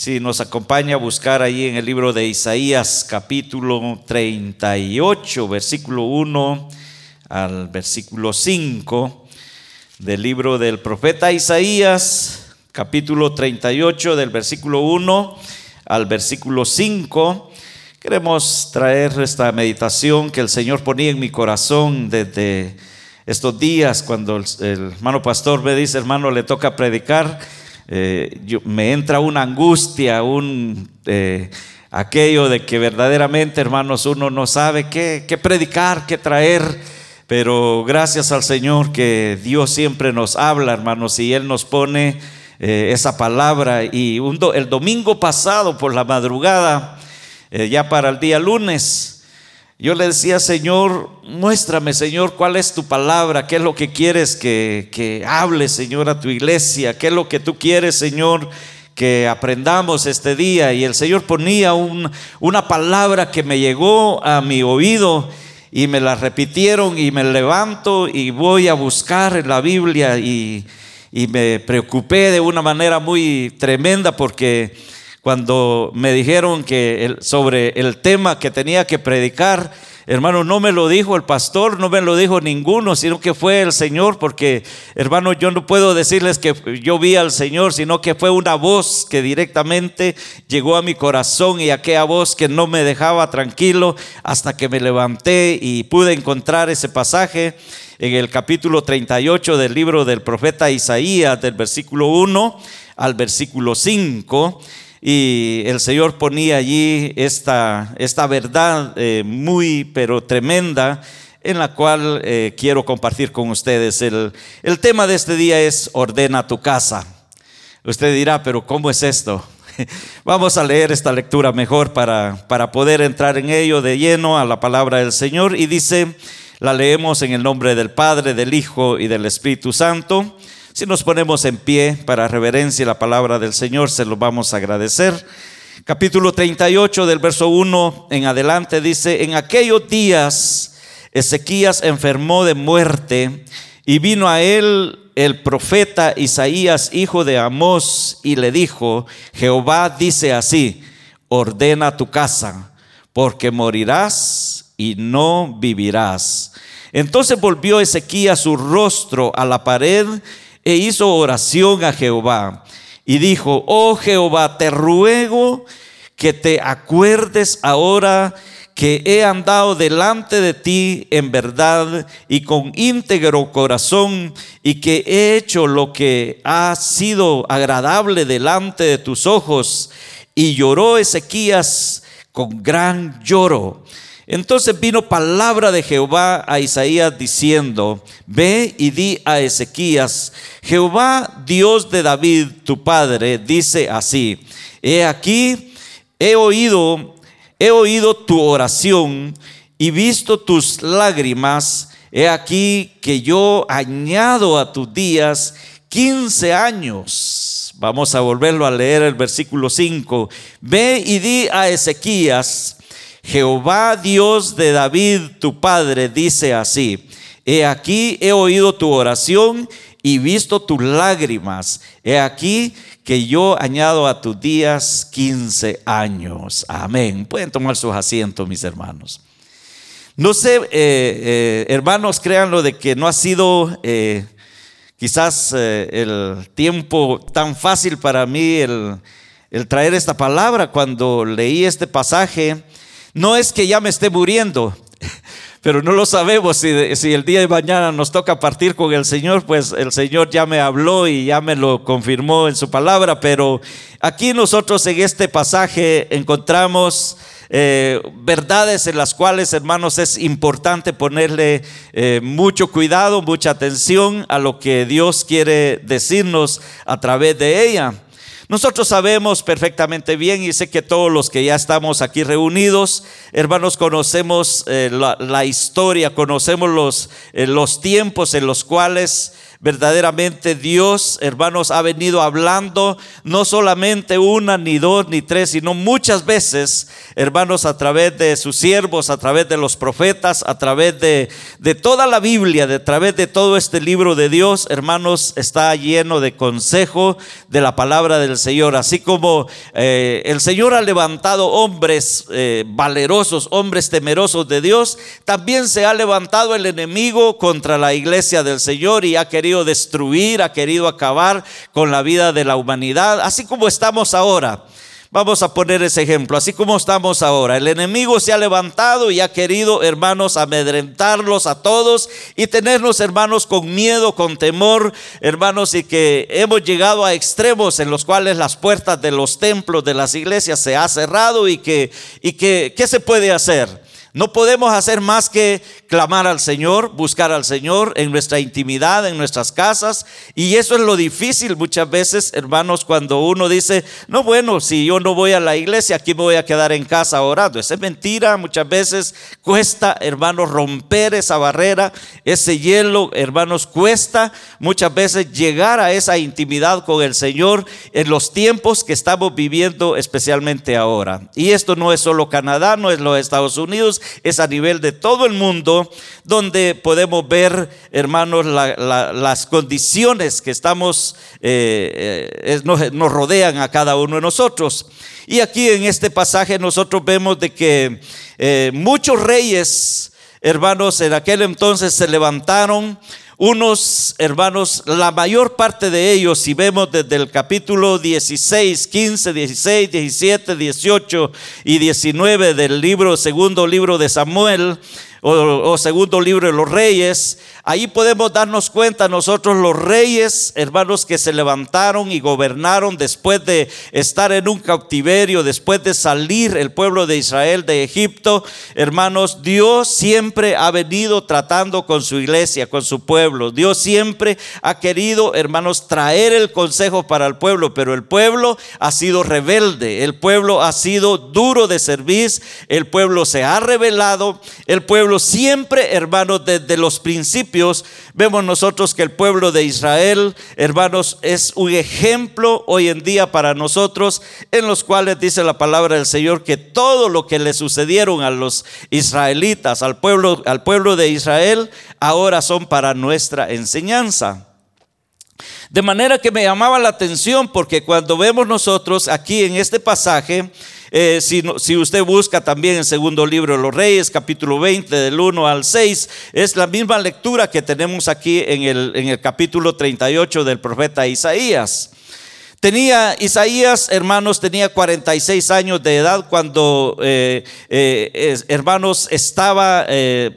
Si nos acompaña a buscar ahí en el libro de Isaías capítulo 38, versículo 1 al versículo 5 del libro del profeta Isaías, capítulo 38 del versículo 1 al versículo 5. Queremos traer esta meditación que el Señor ponía en mi corazón desde estos días cuando el, hermano pastor me dice, hermano, le toca predicar eh, me entra una angustia, un, eh, aquello de que verdaderamente, hermanos, uno no sabe qué, predicar, qué traer. Pero gracias al Señor que Dios siempre nos habla, hermanos, y Él nos pone eh, esa palabra. Y el domingo pasado por la madrugada, ya para el día lunes, yo le decía, Señor, muéstrame, Señor, cuál es tu palabra, qué es lo que quieres que, que hable, Señor, a tu iglesia, qué es lo que tú quieres, Señor, que aprendamos este día. Y el Señor ponía una palabra que me llegó a mi oído y me la repitieron y me levanto y voy a buscar en la Biblia y, y me preocupé de una manera muy tremenda porque cuando me dijeron que sobre el tema que tenía que predicar, hermano, no me lo dijo el pastor, no me lo dijo ninguno, sino que fue el Señor, porque hermano, yo no puedo decirles que yo vi al Señor, sino que fue una voz que directamente llegó a mi corazón y aquella voz que no me dejaba tranquilo hasta que me levanté y pude encontrar ese pasaje en el capítulo 38 del libro del profeta Isaías, del versículo 1 al versículo 5 y el Señor ponía allí esta, esta verdad eh, muy, pero tremenda, en la cual eh, quiero compartir con ustedes. El, el tema de este día es ordena tu casa. Usted dirá, pero ¿cómo es esto? Vamos a leer esta lectura mejor para, para poder entrar en ello de lleno a la palabra del Señor. Y dice, la leemos en el nombre del Padre, del Hijo y del Espíritu Santo. Si nos ponemos en pie para reverencia la palabra del Señor, se lo vamos a agradecer. Capítulo 38 del verso 1 en adelante dice, en aquellos días Ezequías enfermó de muerte y vino a él el profeta Isaías, hijo de Amós, y le dijo, Jehová dice así, ordena tu casa, porque morirás y no vivirás. Entonces volvió Ezequías su rostro a la pared e hizo oración a Jehová y dijo, oh Jehová, te ruego que te acuerdes ahora que he andado delante de ti en verdad y con íntegro corazón y que he hecho lo que ha sido agradable delante de tus ojos. Y lloró Ezequías con gran lloro. Entonces vino palabra de Jehová a Isaías diciendo, ve y di a Ezequías, Jehová Dios de David, tu padre, dice así, he aquí, he oído, he oído tu oración y visto tus lágrimas, he aquí que yo añado a tus días 15 años. Vamos a volverlo a leer el versículo 5. Ve y di a Ezequías, Jehová Dios de David, tu padre, dice así, he aquí he oído tu oración y visto tus lágrimas. He aquí que yo añado a tus días 15 años. Amén. Pueden tomar sus asientos, mis hermanos. No sé, eh, eh, hermanos, créanlo de que no ha sido eh, quizás el tiempo tan fácil para mí el, el traer esta palabra. Cuando leí este pasaje, no es que ya me esté muriendo, pero no lo sabemos. Si, el día de mañana nos toca partir con el Señor, pues el Señor ya me habló y ya me lo confirmó en su palabra. Pero aquí nosotros en este pasaje encontramos eh, verdades en las cuales, hermanos, es importante ponerle eh, mucho cuidado, mucha atención a lo que Dios quiere decirnos a través de ella. Nosotros sabemos perfectamente bien y sé que todos los que ya estamos aquí reunidos, hermanos, conocemos eh, la, historia, conocemos los, eh, los tiempos en los cuales Verdaderamente Dios, hermanos, ha venido hablando no solamente una, ni dos, ni tres, sino muchas veces, hermanos, a través de sus siervos, a través de los profetas, a través de, de toda la Biblia, a través de todo este libro de Dios, hermanos, está lleno de consejo de la palabra del Señor. Así como eh, el Señor ha levantado hombres eh, valerosos, hombres temerosos de Dios, también se ha levantado el enemigo contra la iglesia del Señor y ha querido destruir, ha querido acabar con la vida de la humanidad, así como estamos ahora. Vamos a poner ese ejemplo, así como estamos ahora. El enemigo se ha levantado y ha querido, hermanos, amedrentarlos a todos y tenernos, hermanos, con miedo, con temor, hermanos, y que hemos llegado a extremos en los cuales las puertas de los templos, de las iglesias se ha cerrado y que, y que, ¿qué se puede hacer? No podemos hacer más que clamar al Señor, buscar al Señor en nuestra intimidad, en nuestras casas. Y eso es lo difícil muchas veces, hermanos, cuando uno dice, no, bueno, si yo no voy a la iglesia, aquí me voy a quedar en casa orando. Esa es mentira. Muchas veces cuesta, hermanos, romper esa barrera, ese hielo, hermanos, cuesta muchas veces llegar a esa intimidad con el Señor en los tiempos que estamos viviendo, especialmente ahora. Y esto no es solo Canadá, no es los Estados Unidos es a nivel de todo el mundo, donde podemos ver, hermanos, las condiciones que estamos, eh, eh, nos, rodean a cada uno de nosotros. Y aquí en este pasaje nosotros vemos de que eh, muchos reyes, hermanos, en aquel entonces se levantaron unos hermanos, la mayor parte de ellos, si vemos desde el capítulo 16, 15, 16, 17, 18 y 19 del libro, segundo libro de Samuel, o, segundo libro de los reyes, ahí podemos darnos cuenta nosotros los reyes, hermanos, que se levantaron y gobernaron después de estar en un cautiverio, después de salir el pueblo de Israel de Egipto, hermanos, Dios siempre ha venido tratando con su iglesia, con su pueblo. Dios siempre ha querido, hermanos, traer el consejo para el pueblo, pero el pueblo ha sido rebelde, el pueblo ha sido duro de servir, el pueblo se ha rebelado, el pueblo siempre, hermanos, desde los principios, vemos nosotros que el pueblo de Israel, hermanos, es un ejemplo hoy en día para nosotros, en los cuales dice la palabra del Señor que todo lo que le sucedieron a los israelitas, al pueblo, al pueblo de Israel, ahora son para nuestra enseñanza. De manera que me llamaba la atención porque cuando vemos nosotros aquí en este pasaje, eh, si, usted busca también en segundo libro de los Reyes, capítulo 20, del 1 al 6, es la misma lectura que tenemos aquí en el, en el capítulo 38 del profeta Isaías. Tenía Isaías, hermanos, tenía 46 años de edad cuando, eh, eh, hermanos, estaba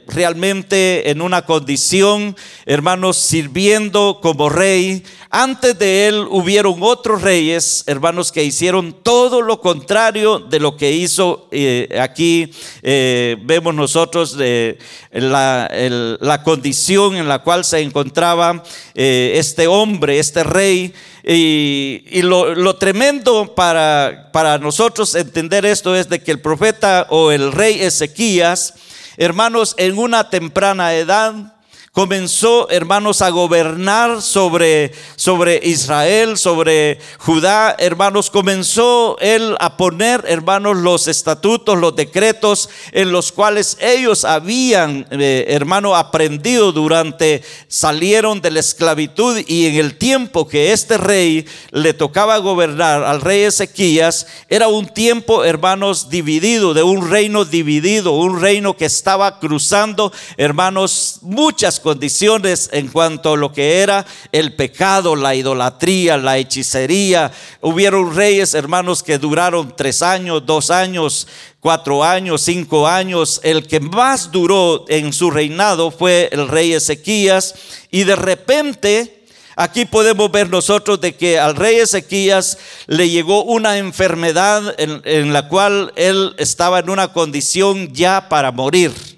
realmente en una condición, hermanos, sirviendo como rey, antes de él hubieron otros reyes, hermanos, que hicieron todo lo contrario de lo que hizo eh, aquí. Eh, vemos nosotros eh, la, condición en la cual se encontraba este hombre, este rey. Y, lo, lo, tremendo para, para nosotros entender esto es de que el profeta o el rey Ezequías, hermanos, en una temprana edad, comenzó, hermanos, a gobernar sobre, sobre Israel, sobre Judá, hermanos, comenzó él a poner, hermanos, los estatutos, los decretos en los cuales ellos habían, eh, hermano, aprendido durante, salieron de la esclavitud y en el tiempo que este rey le tocaba gobernar al rey Ezequías, era un tiempo, hermanos, dividido, de un reino dividido, un reino que estaba cruzando, hermanos, muchas condiciones en cuanto a lo que era el pecado, la idolatría, la hechicería. Hubieron reyes, hermanos, que duraron tres años, dos años, cuatro años, cinco años. El que más duró en su reinado fue el rey Ezequías. Y de repente... Aquí podemos ver nosotros de que al rey Ezequías le llegó una enfermedad en, en, la cual él estaba en una condición ya para morir.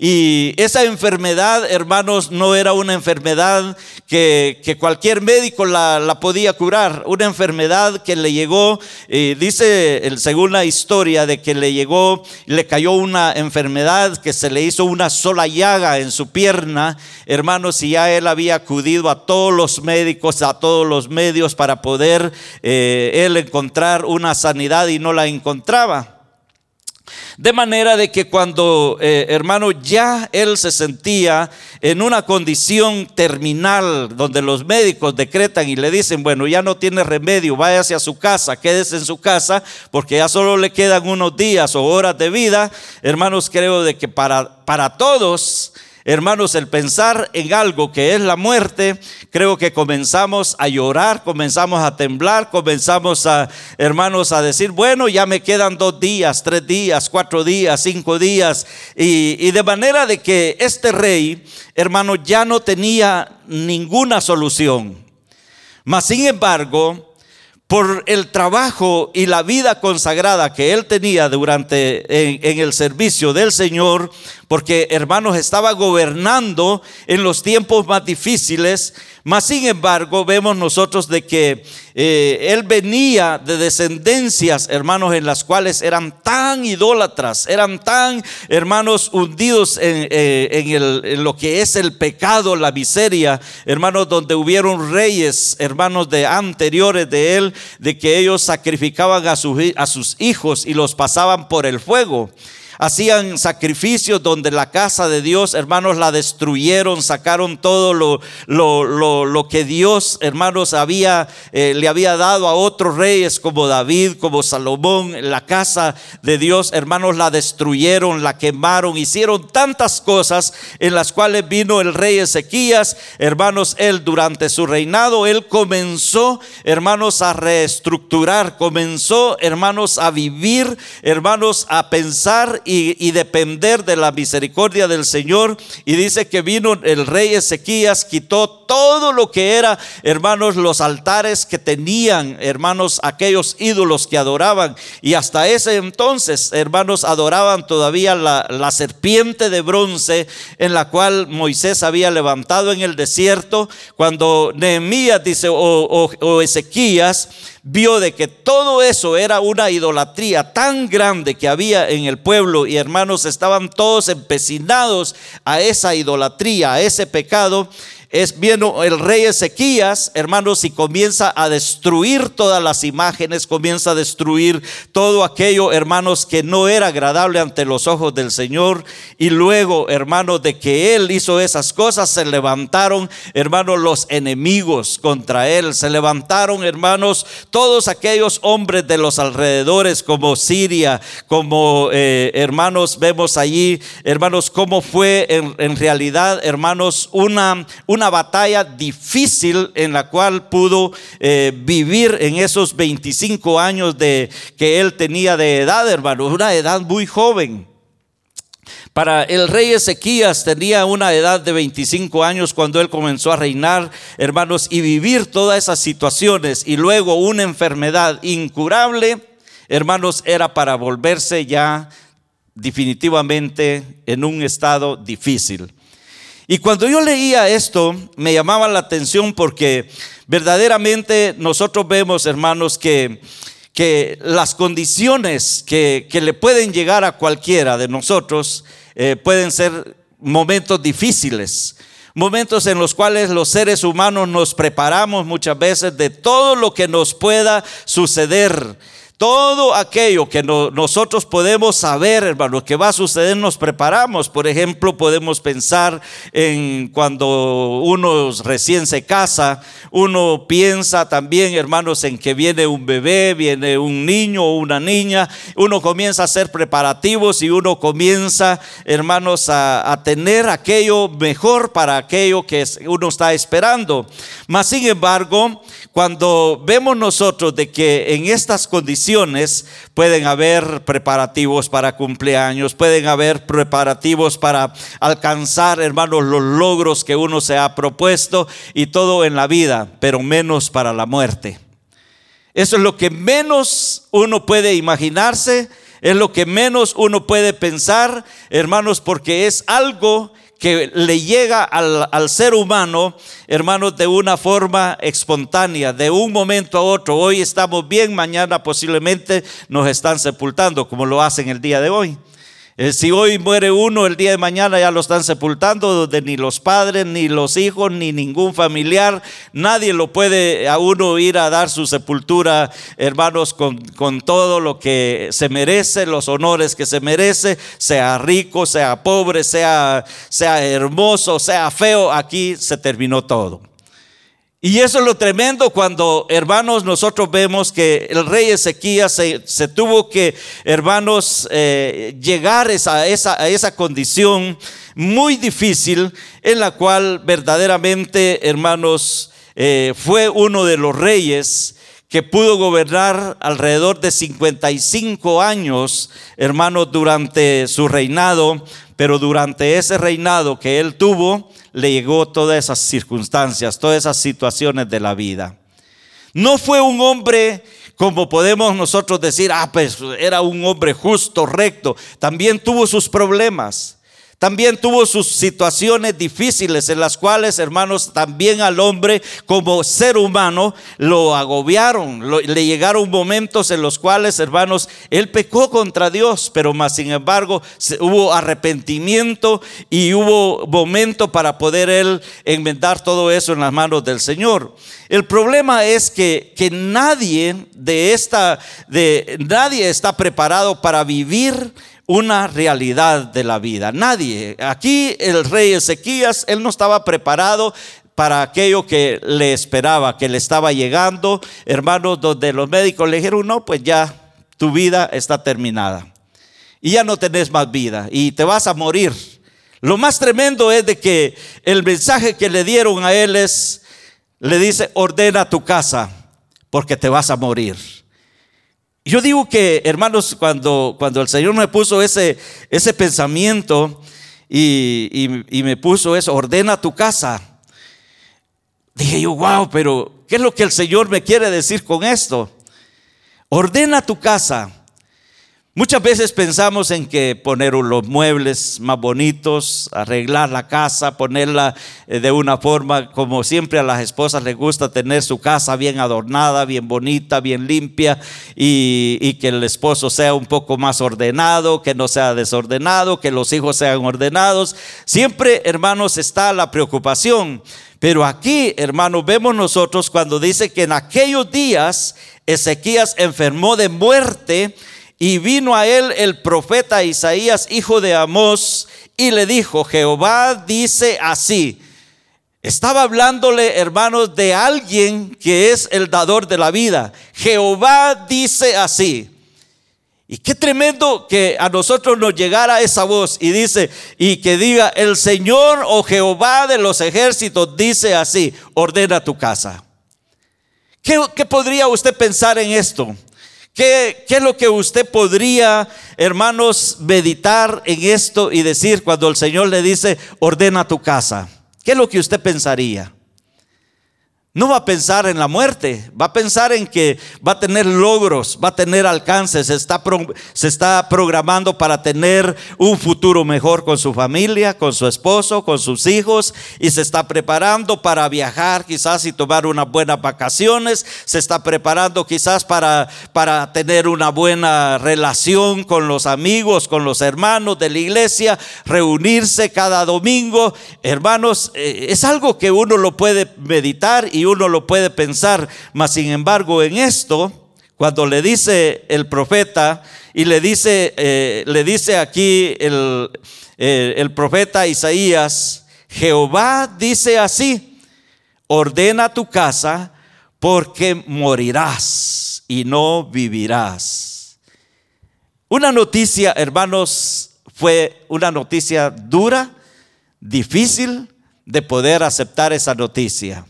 Y esa enfermedad, hermanos, no era una enfermedad que, cualquier médico la, podía curar. Una enfermedad que le llegó, eh, dice según la historia, de que le llegó, le cayó una enfermedad que se le hizo una sola llaga en su pierna, hermanos, y ya él había acudido a todos los médicos, a todos los medios para poder eh, él encontrar una sanidad y no la encontraba. De manera de que cuando, eh, hermano, ya él se sentía en una condición terminal donde los médicos decretan y le dicen, bueno, ya no tiene remedio, váyase a su casa, quédese en su casa, porque ya solo le quedan unos días o horas de vida, hermanos, creo de que para, para todos Hermanos, el pensar en algo que es la muerte, creo que comenzamos a llorar, comenzamos a temblar, comenzamos a, hermanos, a decir, bueno, ya me quedan dos días, tres días, cuatro días, cinco días. Y, y de manera de que este rey, hermano, ya no tenía ninguna solución. Mas, sin embargo, por el trabajo y la vida consagrada que él tenía durante en, el servicio del Señor, porque hermanos estaba gobernando en los tiempos más difíciles, mas sin embargo vemos nosotros de que eh, él venía de descendencias, hermanos, en las cuales eran tan idólatras, eran tan, hermanos, hundidos en, eh, en, lo que es el pecado, la miseria, hermanos, donde hubieron reyes, hermanos de anteriores de él, de que ellos sacrificaban a, sus hijos y los pasaban por el fuego hacían sacrificios donde la casa de Dios, hermanos, la destruyeron, sacaron todo lo, lo, lo, que Dios, hermanos, había, eh, le había dado a otros reyes como David, como Salomón, la casa de Dios, hermanos, la destruyeron, la quemaron, hicieron tantas cosas en las cuales vino el rey Ezequías, hermanos, él durante su reinado, él comenzó, hermanos, a reestructurar, comenzó, hermanos, a vivir, hermanos, a pensar y, depender de la misericordia del Señor. Y dice que vino el rey Ezequías, quitó todo lo que era, hermanos, los altares que tenían, hermanos, aquellos ídolos que adoraban. Y hasta ese entonces, hermanos, adoraban todavía la, serpiente de bronce en la cual Moisés había levantado en el desierto. Cuando Nehemías dice, o Ezequías, vio de que todo eso era una idolatría tan grande que había en el pueblo y hermanos estaban todos empecinados a esa idolatría, a ese pecado es bien el rey Ezequías, hermanos, y comienza a destruir todas las imágenes, comienza a destruir todo aquello, hermanos, que no era agradable ante los ojos del Señor. Y luego, hermanos, de que él hizo esas cosas, se levantaron, hermanos, los enemigos contra él. Se levantaron, hermanos, todos aquellos hombres de los alrededores, como Siria, como eh, hermanos, vemos allí, hermanos, cómo fue en, en realidad, hermanos, una, una una batalla difícil en la cual pudo eh, vivir en esos 25 años de, que él tenía de edad, hermano, una edad muy joven. Para el rey Ezequías tenía una edad de 25 años cuando él comenzó a reinar, hermanos, y vivir todas esas situaciones y luego una enfermedad incurable, hermanos, era para volverse ya definitivamente en un estado difícil. Y cuando yo leía esto, me llamaba la atención porque verdaderamente nosotros vemos, hermanos, que, que las condiciones que, le pueden llegar a cualquiera de nosotros eh, pueden ser momentos difíciles. Momentos en los cuales los seres humanos nos preparamos muchas veces de todo lo que nos pueda suceder todo aquello que nosotros podemos saber, hermanos, que va a suceder, nos preparamos. Por ejemplo, podemos pensar en cuando uno recién se casa, uno piensa también, hermanos, en que viene un bebé, viene un niño o una niña. Uno comienza a hacer preparativos y uno comienza, hermanos, a, a tener aquello mejor para aquello que uno está esperando. Mas, sin embargo, cuando vemos nosotros de que en estas condiciones pueden haber preparativos para cumpleaños, pueden haber preparativos para alcanzar, hermanos, los logros que uno se ha propuesto y todo en la vida, pero menos para la muerte. Eso es lo que menos uno puede imaginarse Es lo que menos uno puede pensar, hermanos, porque es algo que le llega al, ser humano, hermanos, de una forma espontánea, de un momento a otro. Hoy estamos bien, mañana posiblemente nos están sepultando, como lo hacen el día de hoy. Eh, si hoy muere uno, el día de mañana ya lo están sepultando, donde ni los padres, ni los hijos, ni ningún familiar, nadie lo puede a uno ir a dar su sepultura, hermanos, con, con todo lo que se merece, los honores que se merece, sea rico, sea pobre, sea, sea hermoso, sea feo, aquí se terminó todo. Y eso es lo tremendo cuando, hermanos, nosotros vemos que el rey Ezequías se, tuvo que, hermanos, eh, llegar a esa, a esa condición muy difícil en la cual verdaderamente, hermanos, eh, fue uno de los reyes que pudo gobernar alrededor de 55 años, hermanos, durante su reinado, pero durante ese reinado que él tuvo, le llegó todas esas circunstancias, todas esas situaciones de la vida. No fue un hombre como podemos nosotros decir, ah, pues era un hombre justo, recto. También tuvo sus problemas. También tuvo sus situaciones difíciles en las cuales, hermanos, también al hombre como ser humano lo agobiaron. le llegaron momentos en los cuales, hermanos, él pecó contra Dios, pero más sin embargo hubo arrepentimiento y hubo momento para poder él enmendar todo eso en las manos del Señor. El problema es que, que nadie de esta, de, nadie está preparado para vivir una realidad de la vida. Nadie. Aquí el rey Ezequías, él no estaba preparado para aquello que le esperaba, que le estaba llegando. Hermanos, donde los médicos le dijeron, no, pues ya tu vida está terminada. Y ya no tenés más vida y te vas a morir. Lo más tremendo es de que el mensaje que le dieron a él es, le dice, ordena tu casa porque te vas a morir. Yo digo que, hermanos, cuando, cuando el Señor me puso ese, ese pensamiento y, y, me puso eso, ordena tu casa, dije yo, wow, pero ¿qué es lo que el Señor me quiere decir con esto? Ordena tu casa. Muchas veces pensamos en que poner los muebles más bonitos, arreglar la casa, ponerla eh, de una forma como siempre a las esposas les gusta tener su casa bien adornada, bien bonita, bien limpia y, que el esposo sea un poco más ordenado, que no sea desordenado, que los hijos sean ordenados. Siempre, hermanos, está la preocupación. Pero aquí, hermanos, vemos nosotros cuando dice que en aquellos días Ezequías enfermó de muerte y vino a él el profeta Isaías, hijo de Amós, y le dijo, Jehová dice así. Estaba hablándole, hermanos, de alguien que es el dador de la vida. Jehová dice así. Y qué tremendo que a nosotros nos llegara esa voz y dice, y que diga, el Señor o Jehová de los ejércitos dice así, ordena tu casa. ¿Qué, qué podría usted pensar en esto? ¿Qué, es lo que usted podría, hermanos, meditar en esto y decir cuando el Señor le dice, ordena tu casa? ¿Qué es lo que usted pensaría? No va a pensar en la muerte, va a pensar en que va a tener logros, va a tener alcances, se está, se está programando para tener un futuro mejor con su familia, con su esposo, con sus hijos y se está preparando para viajar quizás y tomar unas buenas vacaciones, se está preparando quizás para, para tener una buena relación con los amigos, con los hermanos de la iglesia, reunirse cada domingo. Hermanos, eh, es algo que uno lo puede meditar y uno lo puede pensar, mas sin embargo en esto, cuando le dice el profeta y le dice, eh, le dice aquí eh, el profeta Isaías, Jehová dice así, ordena tu casa porque morirás y no vivirás. Una noticia, hermanos, fue una noticia dura, difícil de poder aceptar esa noticia.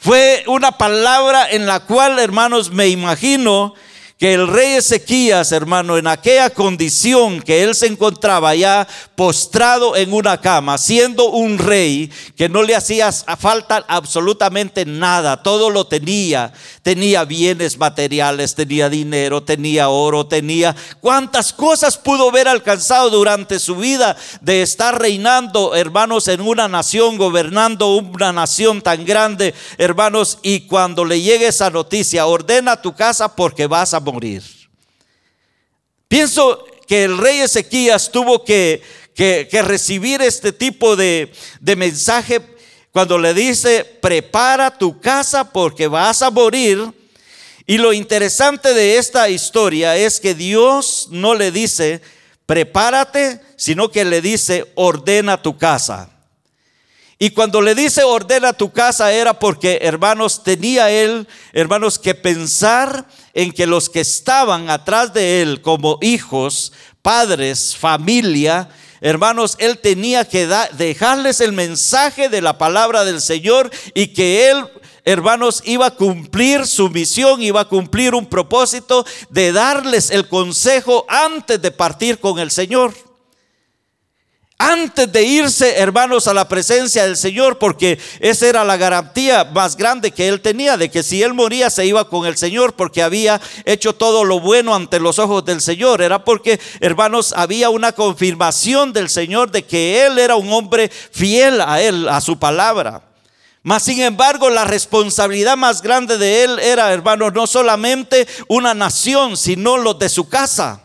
Fue una palabra en la cual, hermanos, me imagino que el rey Ezequías, hermano, en aquella condición que él se encontraba ya postrado en una cama, siendo un rey que no le hacía falta absolutamente nada, todo lo tenía, tenía bienes materiales, tenía dinero, tenía oro, tenía cuántas cosas pudo haber alcanzado durante su vida de estar reinando, hermanos, en una nación, gobernando una nación tan grande, hermanos, y cuando le llegue esa noticia, ordena tu casa porque vas a morir. Pienso que el rey Ezequías tuvo que, recibir este tipo de, de mensaje cuando le dice, prepara tu casa porque vas a morir. Y lo interesante de esta historia es que Dios no le dice, prepárate, sino que le dice, ordena tu casa. Y cuando le dice ordena tu casa era porque, hermanos, tenía él, hermanos, que pensar en que los que estaban atrás de él como hijos, padres, familia, hermanos, él tenía que dejarles el mensaje de la palabra del Señor y que él hermanos, iba a cumplir su misión, iba a cumplir un propósito de darles el consejo antes de partir con el Señor antes de irse, hermanos, a la presencia del Señor, porque esa era la garantía más grande que él tenía, de que si él moría se iba con el Señor, porque había hecho todo lo bueno ante los ojos del Señor. Era porque, hermanos, había una confirmación del Señor de que él era un hombre fiel a él, a su palabra. Mas, sin embargo, la responsabilidad más grande de él era, hermanos, no solamente una nación, sino los de su casa.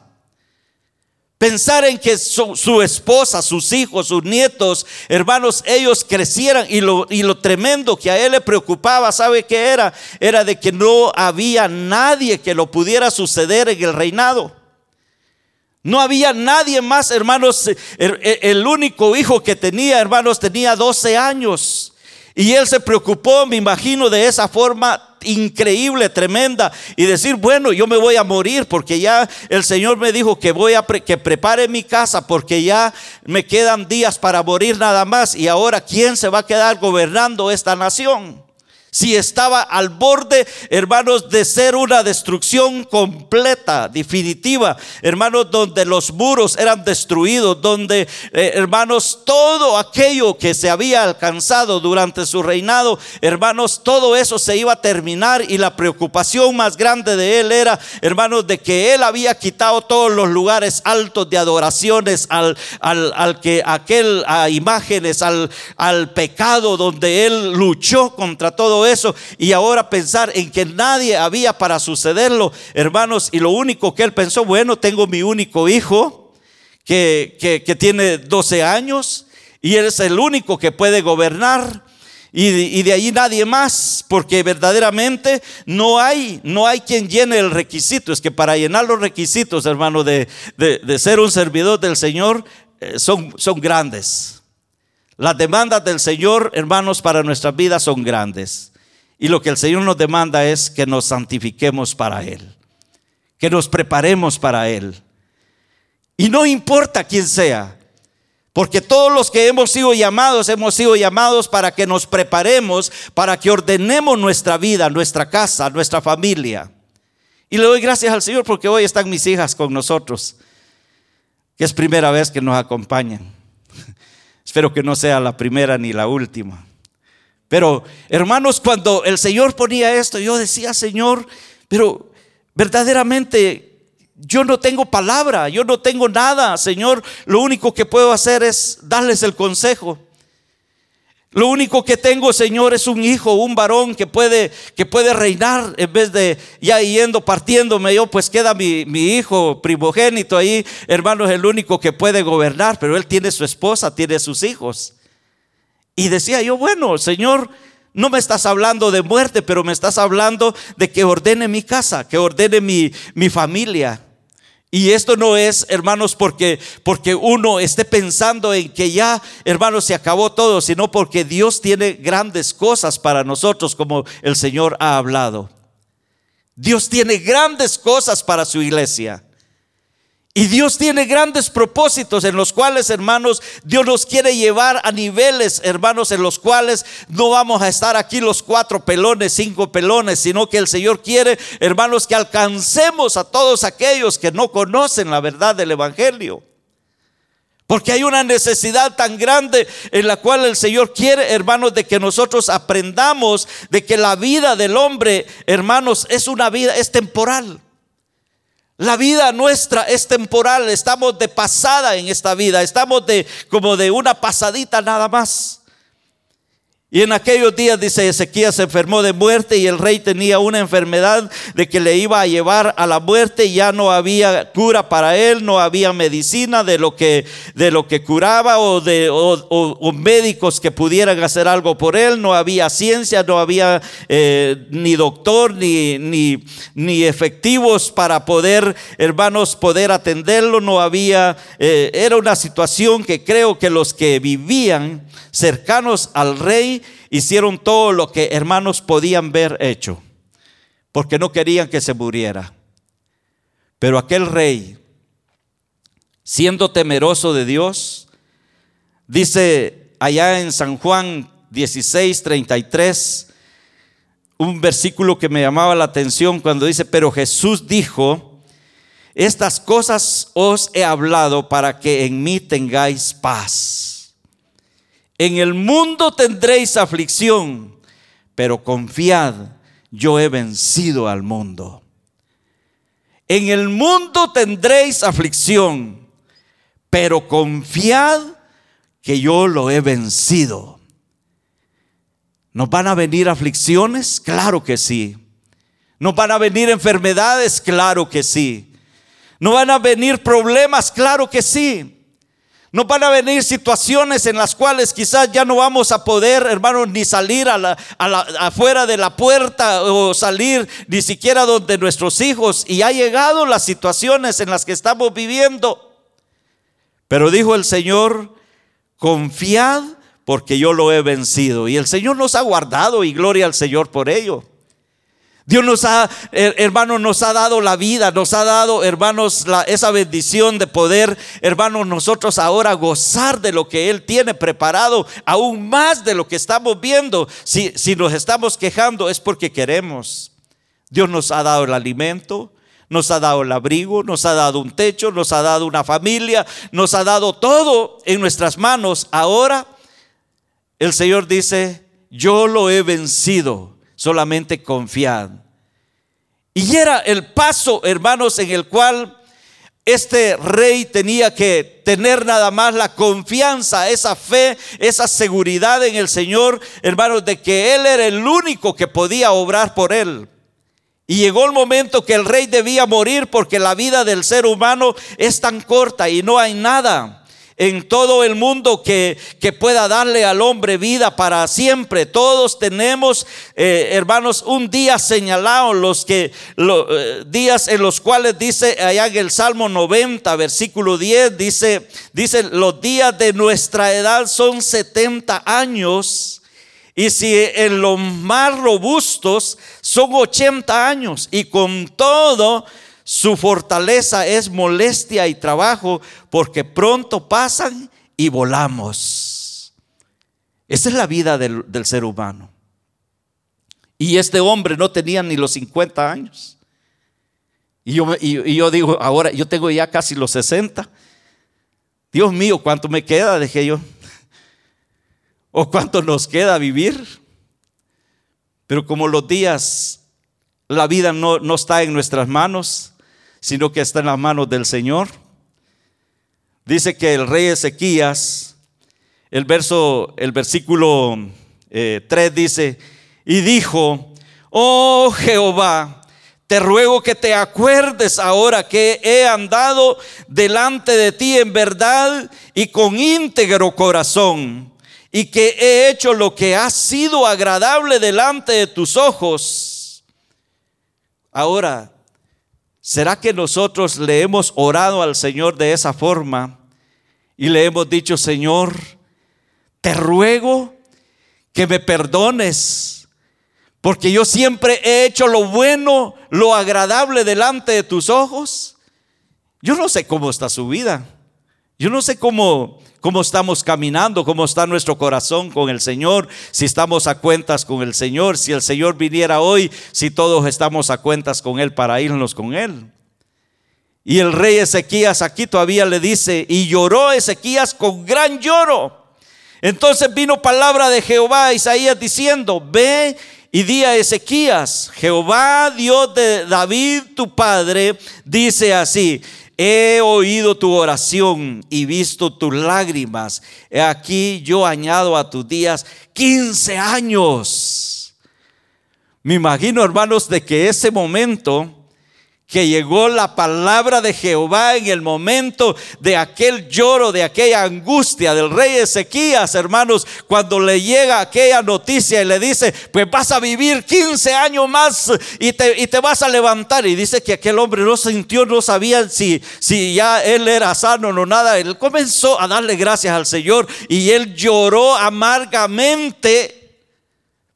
Pensar en que su, esposa, sus hijos, sus nietos, hermanos, ellos crecieran y lo, y lo tremendo que a él le preocupaba, ¿sabe qué era? Era de que no había nadie que lo pudiera suceder en el reinado. No había nadie más, hermanos. El, el único hijo que tenía, hermanos, tenía 12 años. Y él se preocupó, me imagino, de esa forma increíble, tremenda, y decir, bueno, yo me voy a morir porque ya el Señor me dijo que voy a que prepare mi casa porque ya me quedan días para morir nada más. Y ahora, ¿quién se va a quedar gobernando esta nación? Si estaba al borde, hermanos, de ser una destrucción completa, definitiva, hermanos, donde los muros eran destruidos, donde, eh, hermanos, todo aquello que se había alcanzado durante su reinado, hermanos, todo eso se iba a terminar y la preocupación más grande de él era, hermanos, de que él había quitado todos los lugares altos de adoraciones al, al, que aquel, a imágenes, al, al pecado donde él luchó contra todo eso y ahora pensar en que nadie había para sucederlo, hermanos, y lo único que él pensó, bueno, tengo mi único hijo que, que, tiene 12 años y él es el único que puede gobernar. Y, de ahí nadie más, porque verdaderamente no hay, no hay quien llene el requisito. Es que para llenar los requisitos, hermano, de, de, ser un servidor del Señor, eh, son, son grandes. Las demandas del Señor, hermanos, para nuestras vidas son grandes. Y lo que el Señor nos demanda es que nos santifiquemos para Él, que nos preparemos para Él. Y no importa quién sea, porque todos los que hemos sido llamados, hemos sido llamados para que nos preparemos, para que ordenemos nuestra vida, nuestra casa, nuestra familia. Y le doy gracias al Señor porque hoy están mis hijas con nosotros, que es primera vez que nos acompañan. Espero que no sea la primera ni la última. Pero hermanos, cuando el Señor ponía esto, yo decía, Señor, pero verdaderamente yo no tengo palabra, yo no tengo nada, Señor. Lo único que puedo hacer es darles el consejo. Lo único que tengo, Señor, es un hijo, un varón que puede, que puede reinar en vez de ya yendo, partiéndome. Yo, pues queda mi, mi hijo primogénito ahí, hermano, el único que puede gobernar, pero él tiene su esposa, tiene sus hijos. Y decía yo, bueno, Señor, no me estás hablando de muerte, pero me estás hablando de que ordene mi casa, que ordene mi, mi familia. Y esto no es, hermanos, porque, porque uno esté pensando en que ya, hermanos, se acabó todo, sino porque Dios tiene grandes cosas para nosotros, como el Señor ha hablado. Dios tiene grandes cosas para su iglesia. Y Dios tiene grandes propósitos en los cuales, hermanos, Dios nos quiere llevar a niveles, hermanos, en los cuales no vamos a estar aquí los cuatro pelones, cinco pelones, sino que el Señor quiere, hermanos, que alcancemos a todos aquellos que no conocen la verdad del Evangelio. Porque hay una necesidad tan grande en la cual el Señor quiere, hermanos, de que nosotros aprendamos de que la vida del hombre, hermanos, es una vida, es temporal. La vida nuestra es temporal, estamos de pasada en esta vida, estamos de como de una pasadita nada más. Y en aquellos días, dice Ezequías, se enfermó de muerte y el rey tenía una enfermedad de que le iba a llevar a la muerte. Ya no había cura para él, no había medicina de lo que, de lo que curaba o, de, o, médicos que pudieran hacer algo por él. No había ciencia, no había eh, ni doctor ni, ni, ni, efectivos para poder, hermanos, poder atenderlo. No había, eh, era una situación que creo que los que vivían cercanos al rey hicieron todo lo que hermanos podían ver hecho, porque no querían que se muriera. Pero aquel rey, siendo temeroso de Dios, dice allá en San Juan 16, 33, un versículo que me llamaba la atención cuando dice, pero Jesús dijo, estas cosas os he hablado para que en mí tengáis paz. En el mundo tendréis aflicción, pero confiad, yo he vencido al mundo. En el mundo tendréis aflicción, pero confiad que yo lo he vencido. ¿Nos van a venir aflicciones? Claro que sí. ¿Nos van a venir enfermedades? Claro que sí. ¿No van a venir problemas? Claro que sí. No van a venir situaciones en las cuales quizás ya no vamos a poder, hermanos, ni salir a la, afuera de la puerta o salir ni siquiera donde nuestros hijos. Y ha llegado las situaciones en las que estamos viviendo. Pero dijo el Señor, confiad porque yo lo he vencido. Y el Señor nos ha guardado y gloria al Señor por ello. Dios nos ha, hermanos, nos ha dado la vida, nos ha dado, hermanos, esa bendición de poder, hermanos, nosotros ahora gozar de lo que Él tiene preparado, aún más de lo que estamos viendo. Si, si nos estamos quejando es porque queremos. Dios nos ha dado el alimento, nos ha dado el abrigo, nos ha dado un techo, nos ha dado una familia, nos ha dado todo en nuestras manos. Ahora el Señor dice, yo lo he vencido solamente confiad. Y era el paso, hermanos, en el cual este rey tenía que tener nada más la confianza, esa fe, esa seguridad en el Señor, hermanos, de que Él era el único que podía obrar por Él. Y llegó el momento que el rey debía morir porque la vida del ser humano es tan corta y no hay nada en todo el mundo que, que, pueda darle al hombre vida para siempre. Todos tenemos, eh, hermanos, un día señalado, los que, los, eh, días en los cuales dice allá en el Salmo 90, versículo 10, dice, dice, los días de nuestra edad son 70 años. Y si en los más robustos son 80 años y con todo su fortaleza es molestia y trabajo porque pronto pasan y volamos. Esa es la vida del, ser humano. Y este hombre no tenía ni los 50 años. Y yo, y yo digo, ahora yo tengo ya casi los 60. Dios mío, ¿cuánto me queda? Dije yo. ¿O cuánto nos queda vivir? Pero como los días, la vida no, no está en nuestras manos, sino que está en las manos del Señor. Dice que el rey Ezequías, el verso, el versículo 3 eh, dice, y dijo, oh Jehová, te ruego que te acuerdes ahora que he andado delante de ti en verdad y con íntegro corazón, y que he hecho lo que ha sido agradable delante de tus ojos. Ahora, ¿Será que nosotros le hemos orado al Señor de esa forma y le hemos dicho, Señor, te ruego que me perdones, porque yo siempre he hecho lo bueno, lo agradable delante de tus ojos? Yo no sé cómo está su vida. Yo no sé cómo, cómo estamos caminando, cómo está nuestro corazón con el Señor, si estamos a cuentas con el Señor, si el Señor viniera hoy, si todos estamos a cuentas con Él para irnos con Él. Y el rey Ezequías aquí todavía le dice, y lloró Ezequías con gran lloro. Entonces vino palabra de Jehová a Isaías diciendo, ve y di a Ezequías, Jehová Dios de David tu padre, dice así, He oído tu oración y visto tus lágrimas. He aquí yo añado a tus días 15 años. Me imagino, hermanos, de que ese momento que llegó la palabra de Jehová en el momento de aquel lloro, de aquella angustia del rey Ezequías, hermanos, cuando le llega aquella noticia y le dice, pues vas a vivir 15 años más y te, y te vas a levantar. Y dice que aquel hombre no sintió, no sabía si, si ya él era sano o no nada. Él comenzó a darle gracias al Señor y él lloró amargamente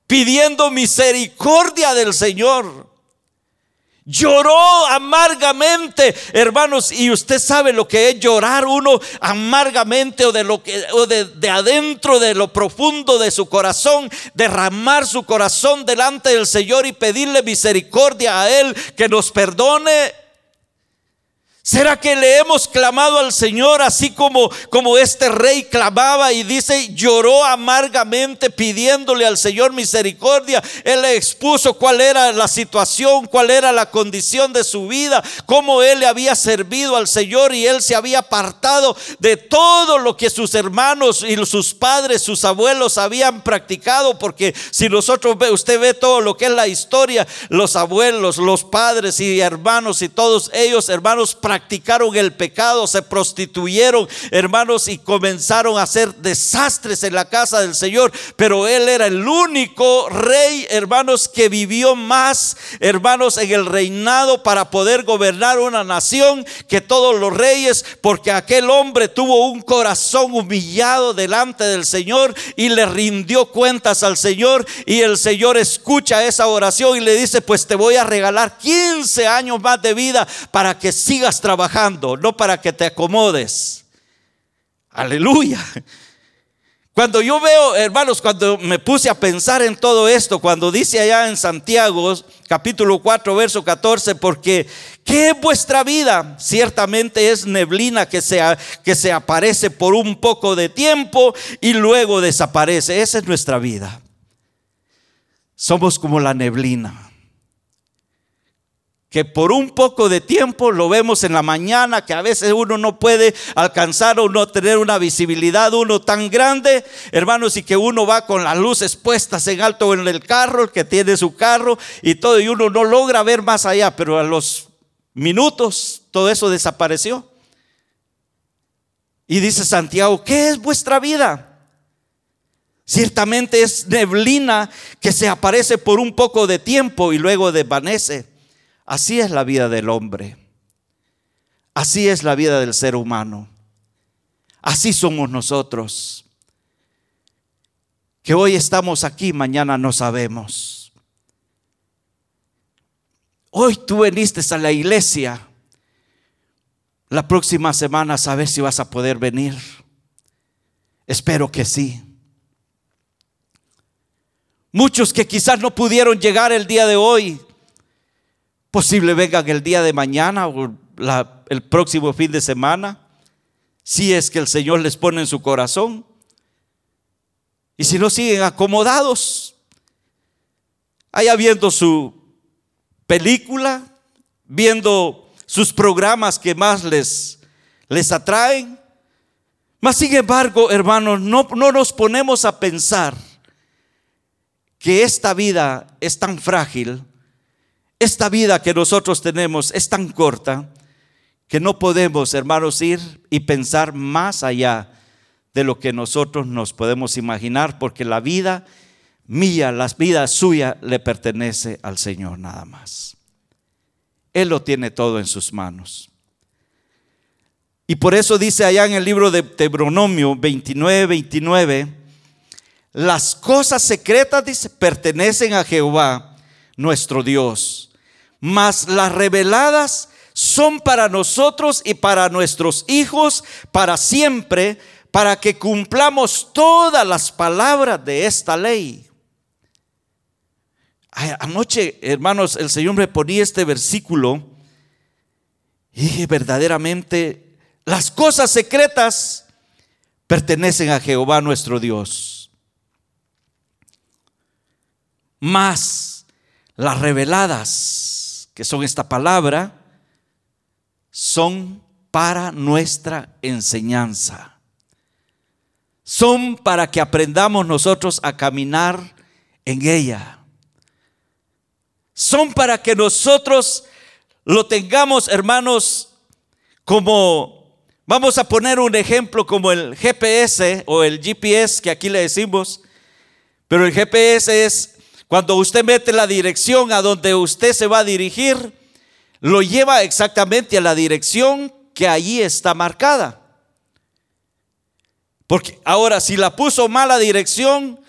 pidiendo misericordia del Señor. Lloró amargamente, hermanos, y usted sabe lo que es llorar uno amargamente o de lo que o de, de, adentro de lo profundo de su corazón, derramar su corazón delante del Señor y pedirle misericordia a él que nos perdone. ¿Será que le hemos clamado al Señor así como, como este rey clamaba y dice, lloró amargamente pidiéndole al Señor misericordia? Él le expuso cuál era la situación, cuál era la condición de su vida, cómo él le había servido al Señor y él se había apartado de todo lo que sus hermanos y sus padres, sus abuelos habían practicado, porque si nosotros ve, usted ve todo lo que es la historia, los abuelos, los padres y hermanos y todos ellos, hermanos, practicaban practicaron el pecado, se prostituyeron, hermanos, y comenzaron a hacer desastres en la casa del Señor. Pero Él era el único rey, hermanos, que vivió más, hermanos, en el reinado para poder gobernar una nación que todos los reyes, porque aquel hombre tuvo un corazón humillado delante del Señor y le rindió cuentas al Señor. Y el Señor escucha esa oración y le dice, pues te voy a regalar 15 años más de vida para que sigas trabajando no para que te acomodes. Aleluya. Cuando yo veo, hermanos, cuando me puse a pensar en todo esto, cuando dice allá en Santiago, capítulo 4, verso 14, porque ¿qué es vuestra vida? Ciertamente es neblina que que se aparece por un poco de tiempo y luego desaparece. Esa es nuestra vida. Somos como la neblina que por un poco de tiempo lo vemos en la mañana, que a veces uno no puede alcanzar o no tener una visibilidad uno tan grande, hermanos, y que uno va con las luces puestas en alto en el carro, el que tiene su carro y todo, y uno no logra ver más allá, pero a los minutos todo eso desapareció. Y dice Santiago, ¿qué es vuestra vida? Ciertamente es neblina que se aparece por un poco de tiempo y luego desvanece. Así es la vida del hombre. Así es la vida del ser humano. Así somos nosotros. Que hoy estamos aquí, mañana no sabemos. Hoy tú viniste a la iglesia. La próxima semana a saber si vas a poder venir. Espero que sí. Muchos que quizás no pudieron llegar el día de hoy, Posible vengan el día de mañana o el próximo fin de semana, si es que el Señor les pone en su corazón. Y si no siguen acomodados, allá viendo su película, viendo sus programas que más les, les atraen. Mas sin embargo, hermanos, no, no nos ponemos a pensar que esta vida es tan frágil esta vida que nosotros tenemos es tan corta que no podemos, hermanos, ir y pensar más allá de lo que nosotros nos podemos imaginar, porque la vida mía, la vida suya le pertenece al Señor nada más. Él lo tiene todo en sus manos. Y por eso dice allá en el libro de Tebronomio 29, 29, las cosas secretas dice, pertenecen a Jehová, nuestro Dios mas las reveladas son para nosotros y para nuestros hijos para siempre, para que cumplamos todas las palabras de esta ley. Anoche, hermanos, el Señor me ponía este versículo y dije, verdaderamente, las cosas secretas pertenecen a Jehová nuestro Dios. Más las reveladas, que son esta palabra, son para nuestra enseñanza. Son para que aprendamos nosotros a caminar en ella. Son para que nosotros lo tengamos, hermanos, como, vamos a poner un ejemplo como el GPS o el GPS que aquí le decimos, pero el GPS es cuando usted mete la dirección a donde usted se va a dirigir, lo lleva exactamente a la dirección que allí está marcada. Porque ahora, si la puso mala dirección,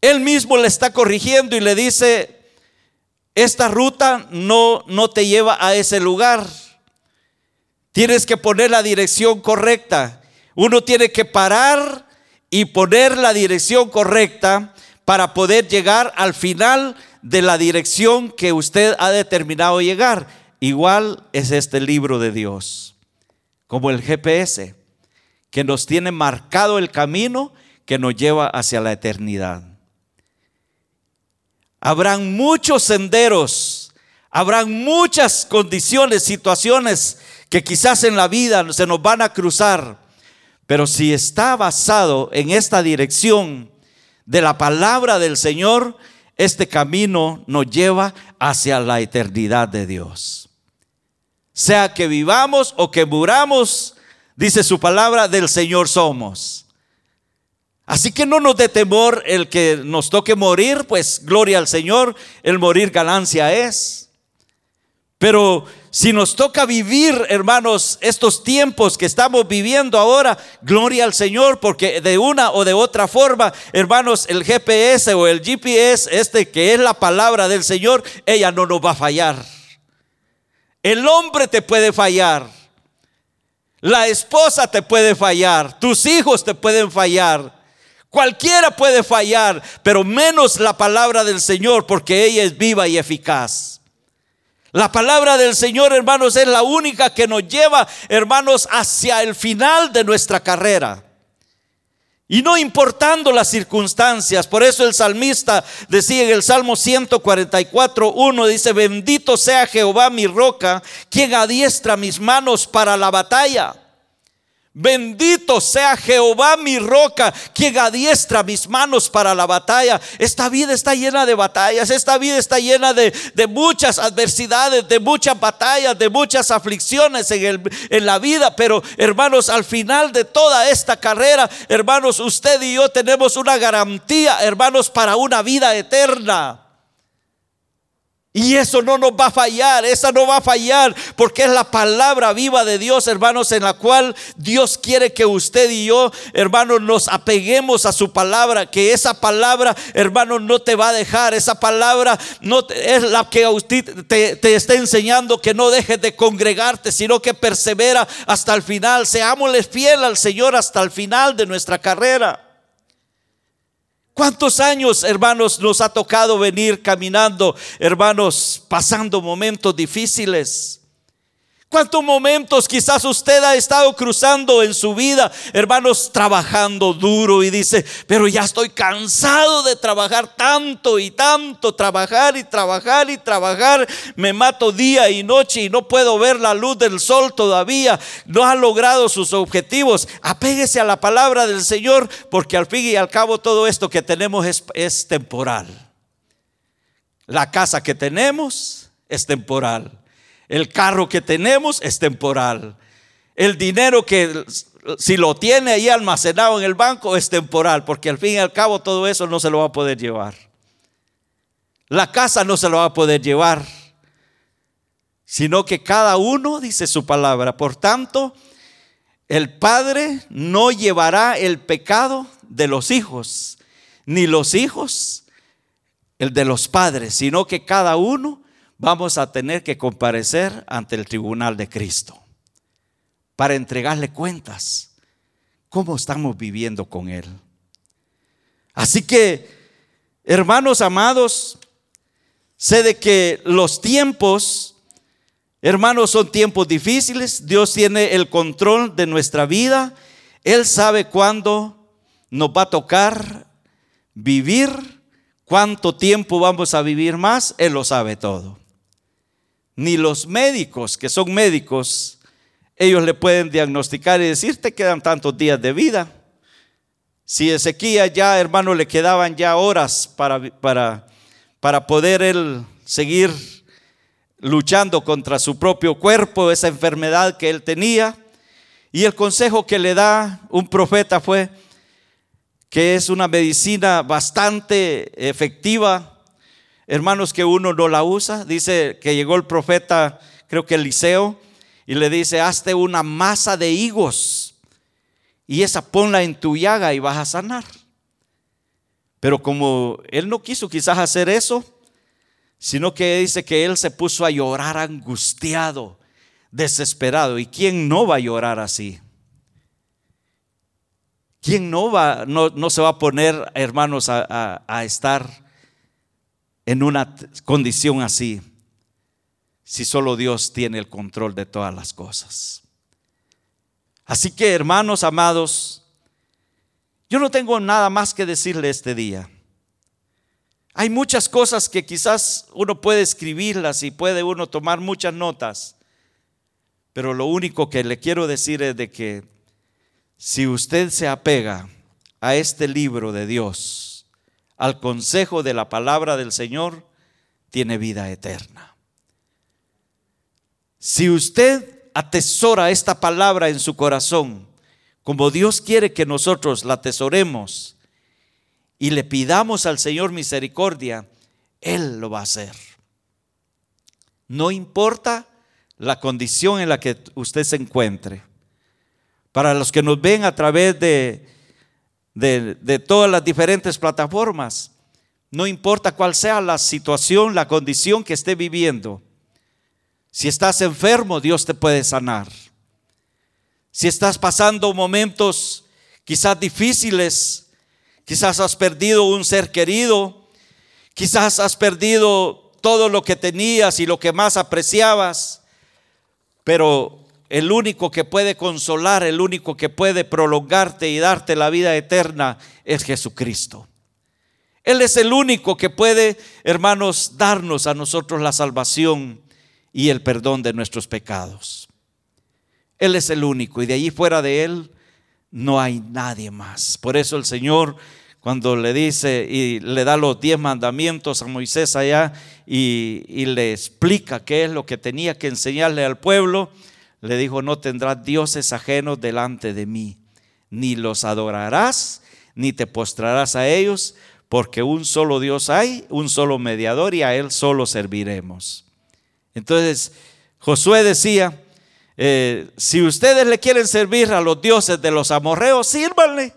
él mismo le está corrigiendo y le dice, esta ruta no, no te lleva a ese lugar. Tienes que poner la dirección correcta. Uno tiene que parar y poner la dirección correcta para poder llegar al final de la dirección que usted ha determinado llegar. Igual es este libro de Dios, como el GPS, que nos tiene marcado el camino que nos lleva hacia la eternidad. Habrán muchos senderos, habrán muchas condiciones, situaciones que quizás en la vida se nos van a cruzar, pero si está basado en esta dirección de la palabra del Señor, este camino nos lleva hacia la eternidad de Dios. Sea que vivamos o que muramos, dice su palabra, del Señor somos. Así que no nos dé temor el que nos toque morir, pues gloria al Señor, el morir ganancia es. Pero si nos toca vivir, hermanos, estos tiempos que estamos viviendo ahora, gloria al Señor, porque de una o de otra forma, hermanos, el GPS o el GPS, este que es la palabra del Señor, ella no nos va a fallar. El hombre te puede fallar. La esposa te puede fallar. Tus hijos te pueden fallar. Cualquiera puede fallar, pero menos la palabra del Señor, porque ella es viva y eficaz. La palabra del Señor, hermanos, es la única que nos lleva, hermanos, hacia el final de nuestra carrera. Y no importando las circunstancias, por eso el salmista decía en el Salmo 144, 1, dice, bendito sea Jehová mi roca, quien adiestra mis manos para la batalla. Bendito sea Jehová mi roca, quien adiestra mis manos para la batalla. Esta vida está llena de batallas, esta vida está llena de, muchas adversidades, de muchas batallas, de muchas aflicciones en, el, en la vida. Pero hermanos, al final de toda esta carrera, hermanos, usted y yo tenemos una garantía, hermanos, para una vida eterna. Y eso no nos va a fallar, esa no va a fallar, porque es la palabra viva de Dios, hermanos, en la cual Dios quiere que usted y yo, hermanos, nos apeguemos a su palabra, que esa palabra, hermanos, no te va a dejar, esa palabra no es la que a usted te, te está enseñando que no dejes de congregarte, sino que persevera hasta el final, seámosle fiel al Señor hasta el final de nuestra carrera. ¿Cuántos años, hermanos, nos ha tocado venir caminando, hermanos, pasando momentos difíciles? ¿Cuántos momentos quizás usted ha estado cruzando en su vida, hermanos, trabajando duro y dice, pero ya estoy cansado de trabajar tanto y tanto, trabajar y trabajar y trabajar, me mato día y noche y no puedo ver la luz del sol todavía, no ha logrado sus objetivos? Apéguese a la palabra del Señor porque al fin y al cabo todo esto que tenemos es, es temporal. La casa que tenemos es temporal. El carro que tenemos es temporal. El dinero que si lo tiene ahí almacenado en el banco es temporal, porque al fin y al cabo todo eso no se lo va a poder llevar. La casa no se lo va a poder llevar, sino que cada uno dice su palabra. Por tanto, el padre no llevará el pecado de los hijos, ni los hijos el de los padres, sino que cada uno vamos a tener que comparecer ante el tribunal de Cristo para entregarle cuentas. ¿Cómo estamos viviendo con Él? Así que, hermanos amados, sé de que los tiempos, hermanos, son tiempos difíciles. Dios tiene el control de nuestra vida. Él sabe cuándo nos va a tocar vivir, cuánto tiempo vamos a vivir más. Él lo sabe todo. Ni los médicos, que son médicos, ellos le pueden diagnosticar y decir, te quedan tantos días de vida. Si Ezequiel ya, hermano, le quedaban ya horas para, para, para poder él seguir luchando contra su propio cuerpo, esa enfermedad que él tenía. Y el consejo que le da un profeta fue que es una medicina bastante efectiva, hermanos, que uno no la usa. Dice que llegó el profeta, creo que Eliseo, y le dice, hazte una masa de higos y esa ponla en tu llaga y vas a sanar. Pero como él no quiso quizás hacer eso, sino que dice que él se puso a llorar angustiado, desesperado. ¿Y quién no va a llorar así? ¿Quién no, va, no, se va a poner, hermanos, a estar en una condición así? si solo Dios tiene el control de todas las cosas. Así que, hermanos amados, yo no tengo nada más que decirle este día. Hay muchas cosas que quizás uno puede escribirlas y puede uno tomar muchas notas, pero lo único que le quiero decir es de que si usted se apega a este libro de Dios, al consejo de la palabra del Señor, tiene vida eterna. Si usted atesora esta palabra en su corazón, como Dios quiere que nosotros la atesoremos y le pidamos al Señor misericordia, Él lo va a hacer. No importa la condición en la que usted se encuentre. Para los que nos ven a través de, de, de todas las diferentes plataformas, no importa cuál sea la situación, la condición que esté viviendo, si estás enfermo, Dios te puede sanar. Si estás pasando momentos quizás difíciles, quizás has perdido un ser querido, quizás has perdido todo lo que tenías y lo que más apreciabas, pero el único que puede consolar, el único que puede prolongarte y darte la vida eterna es Jesucristo. Él es el único que puede, hermanos, darnos a nosotros la salvación y el perdón de nuestros pecados. Él es el único y de allí fuera de Él no hay nadie más. Por eso el Señor cuando le dice y le da los diez mandamientos a Moisés allá y, le explica qué es lo que tenía que enseñarle al pueblo, le dijo, no tendrás dioses ajenos delante de mí, ni los adorarás, ni te postrarás a ellos, porque un solo Dios hay, un solo mediador y a Él solo serviremos. Entonces, Josué decía, eh, si ustedes le quieren servir a los dioses de los amorreos, sírvanle,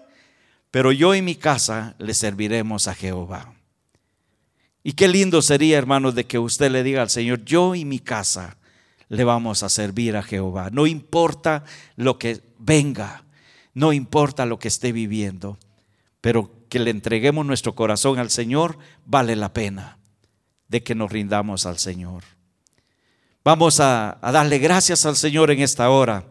pero yo y mi casa le serviremos a Jehová. Y qué lindo sería, hermanos, de que usted le diga al Señor, yo y mi casa le vamos a servir a Jehová. No importa lo que venga, no importa lo que esté viviendo, pero que le entreguemos nuestro corazón al Señor vale la pena de que nos rindamos al Señor. Vamos a, darle gracias al Señor en esta hora